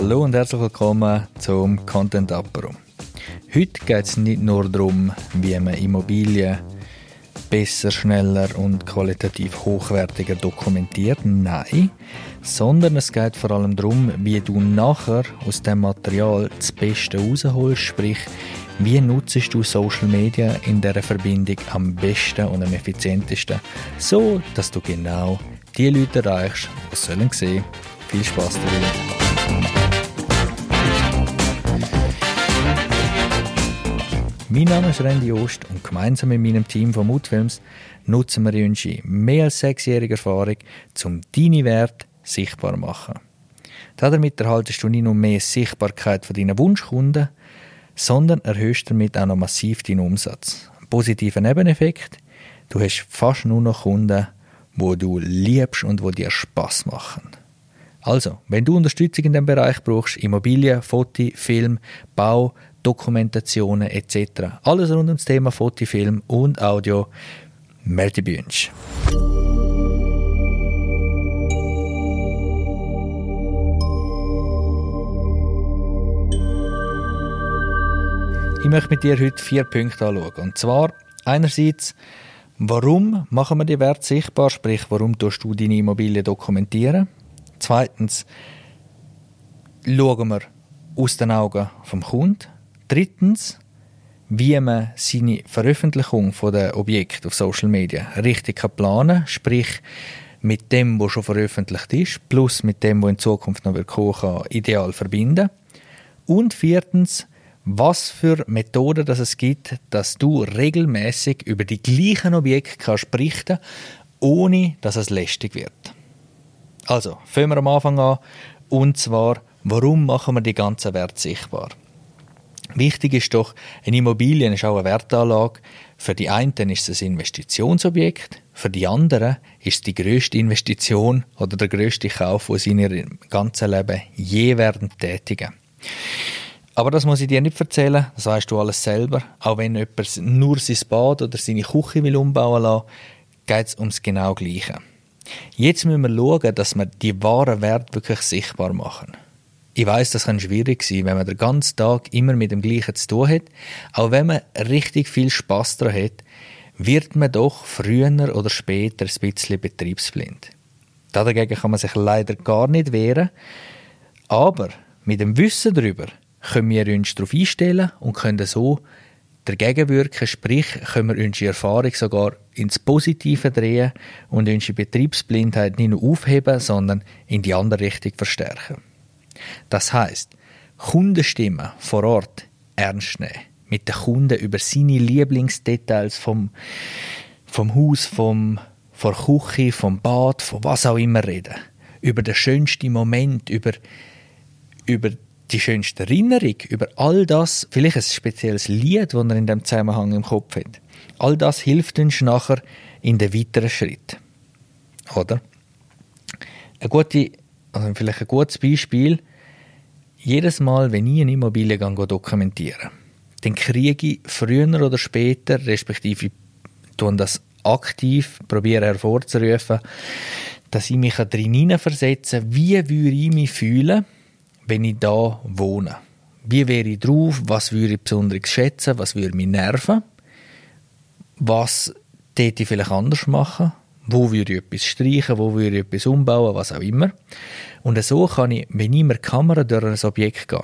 Hallo und herzlich willkommen zum Content Apero. Heute geht es nicht nur darum, wie man Immobilien besser, schneller und qualitativ hochwertiger dokumentiert. Nein, sondern es geht vor allem darum, wie du nachher aus dem Material das Beste rausholst, sprich, wie nutzt du Social Media in der Verbindung am besten und am effizientesten, so dass du genau die Leute erreichst, die sollen sehen. Viel Spaß dabei. Mein Name ist Randy Ost und gemeinsam mit meinem Team von Moodfilms nutzen wir unsere mehr als sechsjährige Erfahrung, um deine Werte sichtbar zu machen. Damit erhaltest du nicht nur mehr Sichtbarkeit von deinen Wunschkunden, sondern erhöhst damit auch noch massiv deinen Umsatz. Ein positiver Nebeneffekt, du hast fast nur noch Kunden, wo du liebst und wo dir Spaß machen. Also, wenn du Unterstützung in dem Bereich brauchst, Immobilien, Foto, Film, Bau, Dokumentationen etc., alles rund ums Thema Foto, Film und Audio, melde bei uns. Ich möchte mit dir heute vier Punkte anschauen. Und zwar einerseits, warum machen wir die Wert sichtbar, sprich, warum tust du deine Immobilie dokumentieren? Zweitens, schauen wir aus den Augen vom Kunden. Drittens, wie man seine Veröffentlichung von der Objekt auf Social Media richtig kann planen, sprich mit dem, was schon veröffentlicht ist, plus mit dem, was in Zukunft noch kommen kann, ideal verbinden. Und viertens, was für Methoden dass es gibt, dass du regelmäßig über die gleichen Objekte kannst ohne dass es lästig wird. Also, fangen wir am Anfang an. Und zwar, warum machen wir die ganzen Werte sichtbar? Wichtig ist doch, eine Immobilie ist auch eine Wertanlage. Für die einen ist es ein Investitionsobjekt, für die anderen ist es die größte Investition oder der größte Kauf, den sie in ihrem ganzen Leben je werden tätigen. Aber das muss ich dir nicht erzählen, das weißt du alles selber. Auch wenn jemand nur sein Bad oder seine Küche will umbauen will, geht es ums genau Gleiche. Jetzt müssen wir schauen, dass wir die wahren Werte wirklich sichtbar machen. Ich weiß, das kann schwierig sein, wenn man den ganzen Tag immer mit dem Gleichen zu tun hat. Auch wenn man richtig viel Spaß daran hat, wird man doch früher oder später ein bisschen betriebsblind. Dagegen kann man sich leider gar nicht wehren. Aber mit dem Wissen darüber können wir uns darauf einstellen und können so dagegen wirken, sprich, können wir unsere Erfahrung sogar ins Positive drehen und unsere Betriebsblindheit nicht nur aufheben, sondern in die andere Richtung verstärken. Das heißt, Kundenstimmen vor Ort ernst nehmen, mit den Kunden über seine Lieblingsdetails vom, vom Haus, vom, von Küche, vom Bad, von was auch immer reden. Über den schönsten Moment, über, über die schönste Erinnerung, über all das, vielleicht ein spezielles Lied, das er in dem Zusammenhang im Kopf hat. All das hilft uns nachher in den weiteren Schritt. Oder? Eine gute, also vielleicht ein gutes Beispiel. Jedes Mal, wenn ich eine Immobilie dokumentiere, dann kriege ich früher oder später, respektive tun das aktiv, probiere hervorzurufen, dass ich mich darin hineinversetzen kann, wie würde ich mich fühlen, wenn ich da wohne. Wie wäre ich drauf? Was würde ich besonders schätzen? Was würde mich nerven? Was täte ich vielleicht anders machen? Wo würde ich etwas streichen? Wo würde ich etwas umbauen? Was auch immer. Und so kann ich, wenn ich mit der Kamera durch ein Objekt gehe,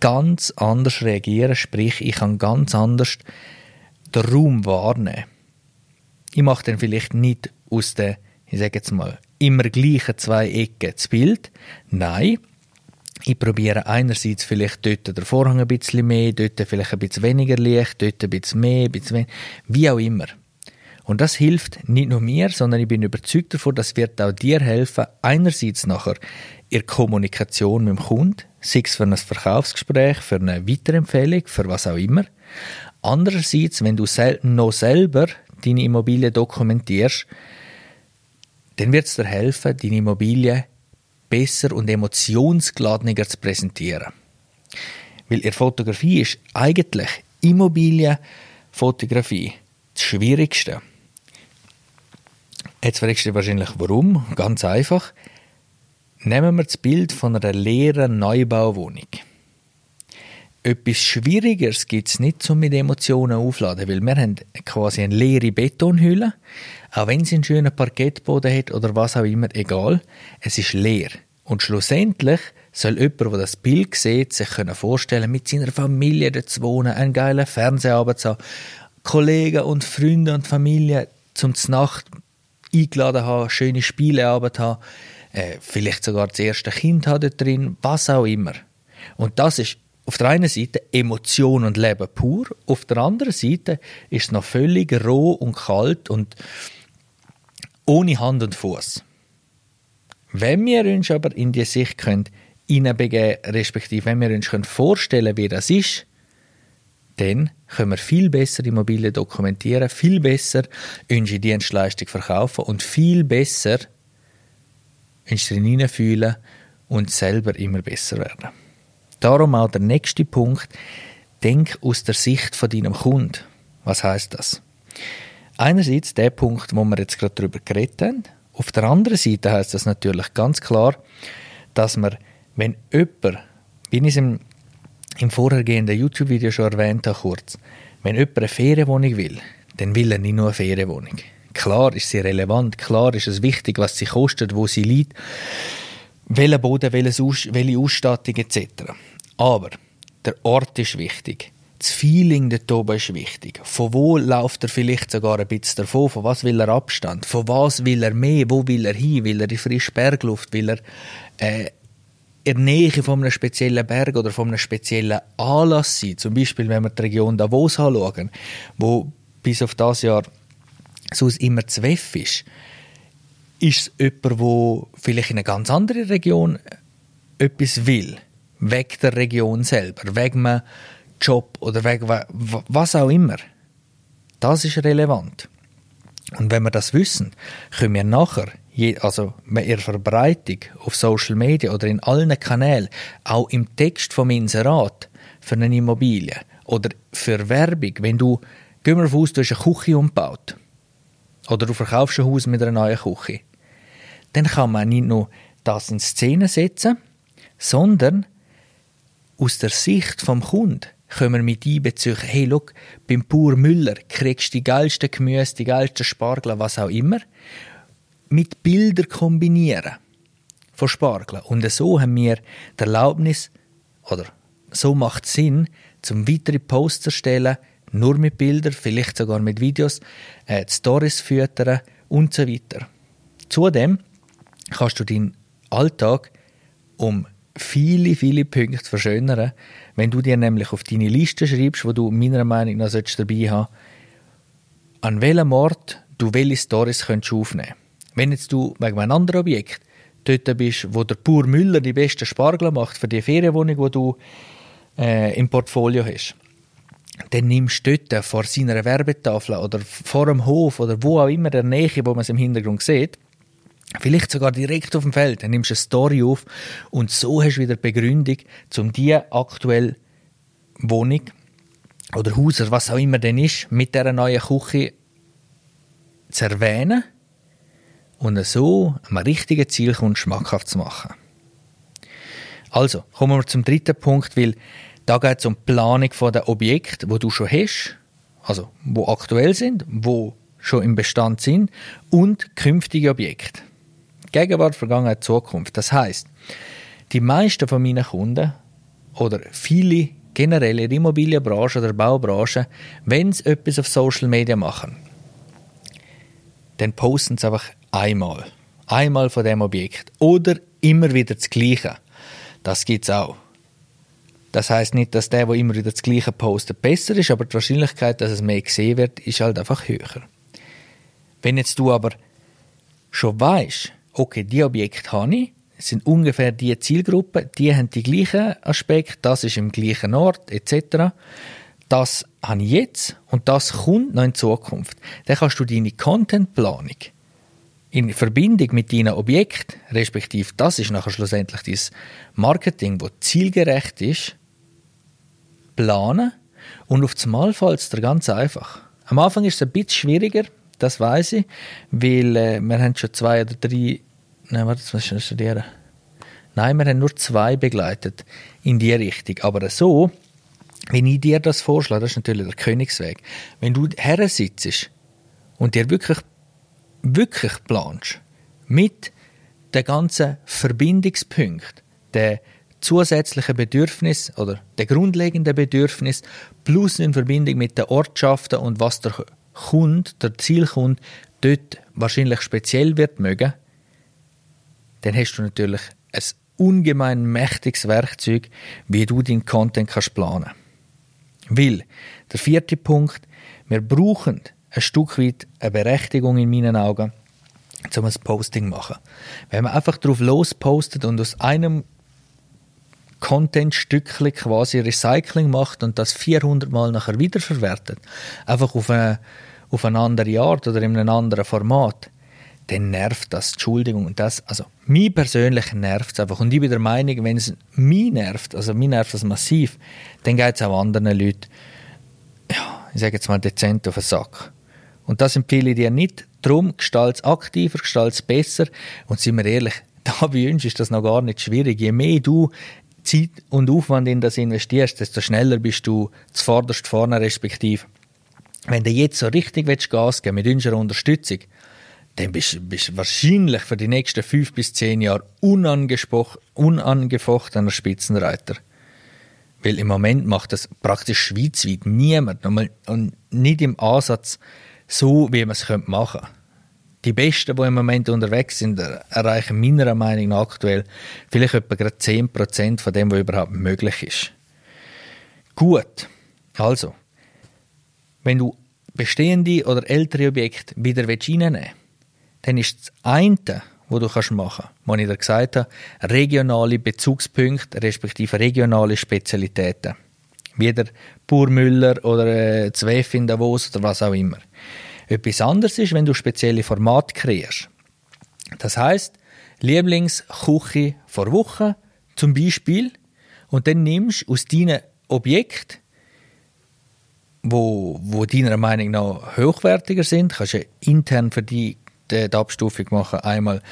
ganz anders reagieren. Sprich, ich kann ganz anders den Raum wahrnehmen. Ich mache dann vielleicht nicht aus den, ich sage jetzt mal, immer gleichen zwei Ecken das Bild. Nein, ich probiere einerseits vielleicht dort den Vorhang ein bisschen mehr, dort vielleicht ein bisschen weniger Licht, dort ein bisschen mehr, ein bisschen weniger, wie auch immer. Und das hilft nicht nur mir, sondern ich bin überzeugt davon, das wird auch dir helfen, einerseits nachher in Kommunikation mit dem Kunden, sei es für ein Verkaufsgespräch, für eine Weiterempfehlung, für was auch immer. Andererseits, wenn du noch selber deine Immobilie dokumentierst, dann wird es dir helfen, deine Immobilie besser und emotionsgeladener zu präsentieren. Weil in Fotografie ist eigentlich Immobilienfotografie das Schwierigste. Jetzt fragst du dich wahrscheinlich, warum? Ganz einfach. Nehmen wir das Bild von einer leeren Neubauwohnung. Etwas Schwierigeres gibt es nicht, um mit Emotionen aufzuladen, weil wir haben quasi eine leere Betonhülle, auch wenn sie einen schönen Parkettboden hat oder was auch immer, egal, es ist leer. Und schlussendlich soll jemand, der das Bild sieht, sich vorstellen mit seiner Familie dort zu wohnen, einen geilen Fernsehabend zu haben, Kollegen und Freunde und Familie zum Nacht eingeladen haben, schöne Spieleabend haben, äh, vielleicht sogar das erste Kind hat drin, was auch immer. Und das ist auf der einen Seite Emotion und Leben pur, auf der anderen Seite ist es noch völlig roh und kalt und ohne Hand und Fuß. Wenn wir uns aber in die Sicht können, hineinbegeben, respektive wenn wir uns können vorstellen wie das ist, dann können wir viel besser Immobilien dokumentieren, viel besser unsere Dienstleistung verkaufen und viel besser uns hineinfühlen und selber immer besser werden. Darum auch der nächste Punkt, denk aus der Sicht von deinem Kunden. Was heißt das? Einerseits der Punkt, wo wir jetzt gerade darüber geredet haben. Auf der anderen Seite heißt das natürlich ganz klar, dass man, wenn jemand, wie ich es im, im vorhergehenden YouTube-Video schon erwähnt habe, kurz, wenn jemand eine Ferienwohnung will, dann will er nicht nur eine Ferienwohnung. Klar ist sie relevant, klar ist es wichtig, was sie kostet, wo sie liegt, welcher Boden, welche Ausstattung etc. Aber der Ort ist wichtig. Das Feeling dort oben ist wichtig. Von wo läuft er vielleicht sogar ein bisschen davon? Von was will er Abstand? Von was will er mehr? Wo will er hin? Will er in frische Bergluft? Will er äh, in der Nähe von einem speziellen Berg oder von einem speziellen Anlass sein? Zum Beispiel, wenn wir die Region Davos anschauen, wo bis auf das Jahr sonst immer zwölf ist, ist es jemand, der vielleicht in einer ganz anderen Region etwas will, weg der Region selber, wegen einem Job oder wegen was auch immer. Das ist relevant. Und wenn wir das wissen, können wir nachher, also mit ihrer Verbreitung auf Social Media oder in allen Kanälen, auch im Text vom Inserat für eine Immobilie oder für Werbung, wenn du, gehen wir aus, du hast eine Küche umgebaut oder du verkaufst ein Haus mit einer neuen Küche, dann kann man nicht nur das in Szene setzen, sondern aus der Sicht vom Kunden können wir mit einbeziehen, hey, look, beim Pur Müller kriegst du die geilsten Gemüse, die geilsten Spargel, was auch immer, mit Bildern kombinieren von Spargeln. Und so haben wir die Erlaubnis, oder so macht es Sinn, zum weitere Posts zu erstellen, nur mit Bildern, vielleicht sogar mit Videos, äh, Stories füttern und so weiter. Zudem kannst du deinen Alltag um viele, viele Punkte verschönern, wenn du dir nämlich auf deine Liste schreibst, wo du meiner Meinung nach dabei haben an welchem Ort du welche Stories könntest aufnehmen? Wenn jetzt du wegen einem anderen Objekt dort bist, wo der Pur Müller die besten Spargel macht für die Ferienwohnung, die du äh, im Portfolio hast, dann nimmst du dort vor seiner Werbetafel oder vor dem Hof oder wo auch immer der Nähe, wo man es im Hintergrund sieht, vielleicht sogar direkt auf dem Feld, dann nimmst du eine Story auf und so hast du wieder Begründung, um die aktuelle Wohnung oder Haus oder was auch immer denn ist, mit dieser neuen Küche zu erwähnen und so am richtigen Ziel schmackhaft zu machen. Also, kommen wir zum dritten Punkt, weil da geht es um die Planung der Objekte, wo du schon hast, also wo aktuell sind, wo schon im Bestand sind und künftige Objekte. Gegenwart, Vergangenheit, Zukunft. Das heißt, die meisten von meinen Kunden oder viele generell in der Immobilienbranche oder Baubranche, wenn sie etwas auf Social Media machen, dann posten sie einfach einmal. Einmal von dem Objekt. Oder immer wieder das Gleiche. Das gibt es auch. Das heißt nicht, dass der, der immer wieder das Gleiche postet, besser ist, aber die Wahrscheinlichkeit, dass es mehr gesehen wird, ist halt einfach höher. Wenn jetzt du aber schon weißt, okay, die Objekte habe ich, sind ungefähr die Zielgruppen, die haben die gleichen Aspekte, das ist im gleichen Ort etc. Das habe ich jetzt und das kommt noch in Zukunft. Dann kannst du deine Contentplanung in Verbindung mit deinen Objekten, respektive das ist nachher schlussendlich dein Marketing, das zielgerecht ist, planen und auf Mal fällt es dir ganz einfach. Am Anfang ist es ein bisschen schwieriger, das weiß ich, weil äh, wir haben schon zwei oder drei, nein, warte, was ich studieren? Nein, wir haben nur zwei begleitet in die Richtung. Aber so, wenn ich dir das vorschlage, das ist natürlich der Königsweg. Wenn du her sitzt und dir wirklich, wirklich planst, mit den ganzen Verbindungspunkten, der zusätzlichen Bedürfnis oder der grundlegenden Bedürfnis plus in Verbindung mit den Ortschaften und was der Kunde, der Zielkunde dort wahrscheinlich speziell wird mögen, dann hast du natürlich ein ungemein mächtiges Werkzeug, wie du deinen Content kannst planen. Weil, der vierte Punkt, wir brauchen ein Stück weit eine Berechtigung in meinen Augen, um ein Posting zu machen. Wenn man einfach drauf lospostet und aus einem Content-Stückchen quasi Recycling macht und das 400 Mal nachher wiederverwertet, einfach auf eine, auf eine andere Art oder in einem anderen Format, dann nervt das. Entschuldigung. Und das, also, mich persönlich nervt es einfach. Und ich bin der Meinung, wenn es mich nervt, also mich nervt das massiv, dann geht es auch anderen Leuten, ja, ich sage jetzt mal dezent auf den Sack. Und das empfehle ich dir nicht. Darum gestalt es aktiver, gestalt es besser. Und sind wir ehrlich, da bei uns ist das noch gar nicht schwierig. Je mehr du Zeit und Aufwand in das investierst, desto schneller bist du zuvorderst vorne, respektive. Wenn du jetzt so richtig Gas geben mit unserer Unterstützung, dann bist du wahrscheinlich für die nächsten fünf bis zehn Jahre unangefochtener Spitzenreiter. Weil im Moment macht das praktisch schweizweit niemand und nicht im Ansatz so, wie man es machen könnte. Die Besten, die im Moment unterwegs sind, erreichen meiner Meinung nach aktuell vielleicht etwa gerade 10% von dem, was überhaupt möglich ist. Gut, also, wenn du bestehende oder ältere Objekte wieder reinnehmen willst, dann ist das eine, was du machen kannst, was ich dir gesagt habe, regionale Bezugspunkte, respektive regionale Spezialitäten. Wie der Burmüller oder äh, Zweff in Davos oder was auch immer. Etwas anderes ist, wenn du spezielle Formate kreierst. Das heißt, Lieblingsküche vor Woche zum Beispiel und dann nimmst du aus deinen Objekten wo, wo deiner Meinung nach hochwertiger sind, kannst du intern für die, die Abstufung machen. Einmal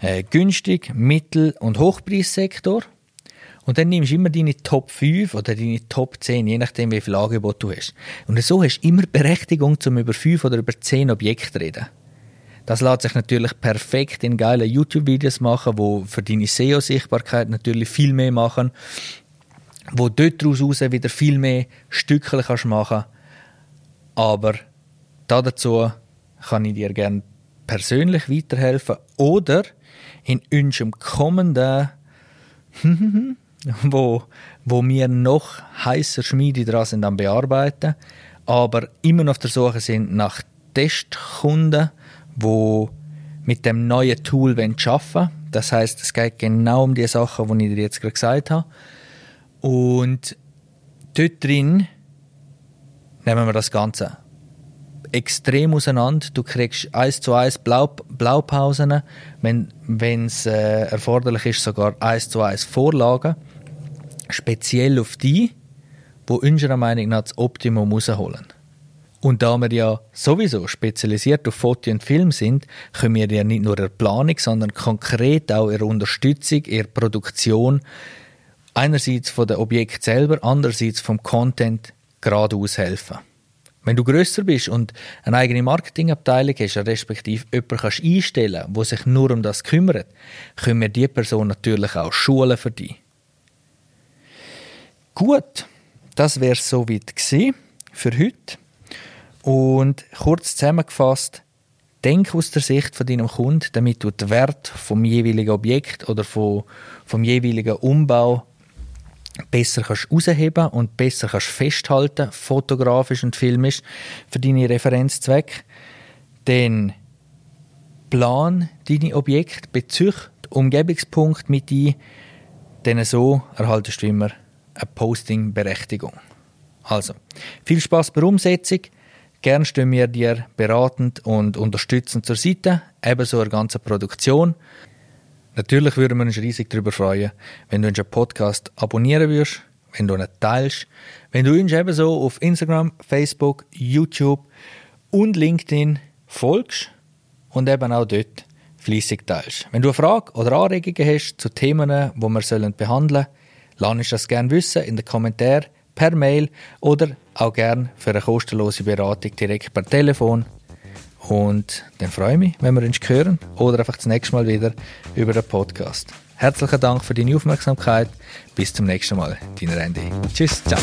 äh, günstig, mittel- und Hochpreissektor. Und dann nimmst du immer deine Top 5 oder deine Top 10, je nachdem, wie viel Angebot du hast. Und so hast du immer Berechtigung, zum über 5 oder über 10 Objekte zu reden. Das lässt sich natürlich perfekt in geilen YouTube-Videos machen, wo für deine SEO-Sichtbarkeit natürlich viel mehr machen, wo dort daraus wieder viel mehr Stückchen kannst machen. Aber dazu kann ich dir gerne persönlich weiterhelfen oder in unserem kommenden wo, wo wir noch heißer Schmiede dran sind am Bearbeiten, aber immer noch auf der Suche sind nach Testkunden, wo mit dem neuen Tool arbeiten wollen. Das heißt, es geht genau um die Sachen, die ich dir jetzt gerade gesagt habe. Und dort drin nehmen wir das Ganze extrem auseinander. Du kriegst eins zu eins Blau, Blaupausen, wenn es äh, erforderlich ist, sogar eins zu eins Vorlagen, speziell auf die, wo unserer Meinung nach das Optimum rausholen. Und da wir ja sowieso spezialisiert auf Foto und Film sind, können wir ja nicht nur in der Planung, sondern konkret auch in der Unterstützung, in der Produktion, einerseits von der Objekt selber, andererseits vom Content geradeaus helfen. Wenn du grösser bist und eine eigene Marketingabteilung hast, respektive jemanden kannst einstellen der sich nur um das kümmert, können wir diese Person natürlich auch schulen für dich. Gut, das wäre es soweit für heute. Und kurz zusammengefasst, denk aus der Sicht von deinem Kunden, damit du den Wert vom jeweiligen Objekt oder vom, vom jeweiligen Umbau besser kannst und besser kannst festhalten, fotografisch und filmisch, für deine Referenzzwecke. Dann plan deine Objekte, bezüch den Umgebungspunkt mit ein, denn so erhaltest du immer eine Posting-Berechtigung. Also, viel Spaß bei der Umsetzung. Gerne stehen wir dir beratend und unterstützend zur Seite, ebenso eine ganze Produktion. Natürlich würden wir uns riesig darüber freuen, wenn du unseren Podcast abonnieren würdest, wenn du ihn teilst, wenn du uns ebenso auf Instagram, Facebook, YouTube und LinkedIn folgst und eben auch dort fleissig teilst. Wenn du eine Frage oder Anregungen hast zu Themen, die wir sollen behandeln sollen, lass uns das gerne wissen in den Kommentaren, per Mail oder auch gerne für eine kostenlose Beratung direkt per Telefon. Und dann freue ich mich, wenn wir uns hören oder einfach das nächste Mal wieder über den Podcast. Herzlichen Dank für deine Aufmerksamkeit. Bis zum nächsten Mal. Dein Randy. Tschüss. Ciao.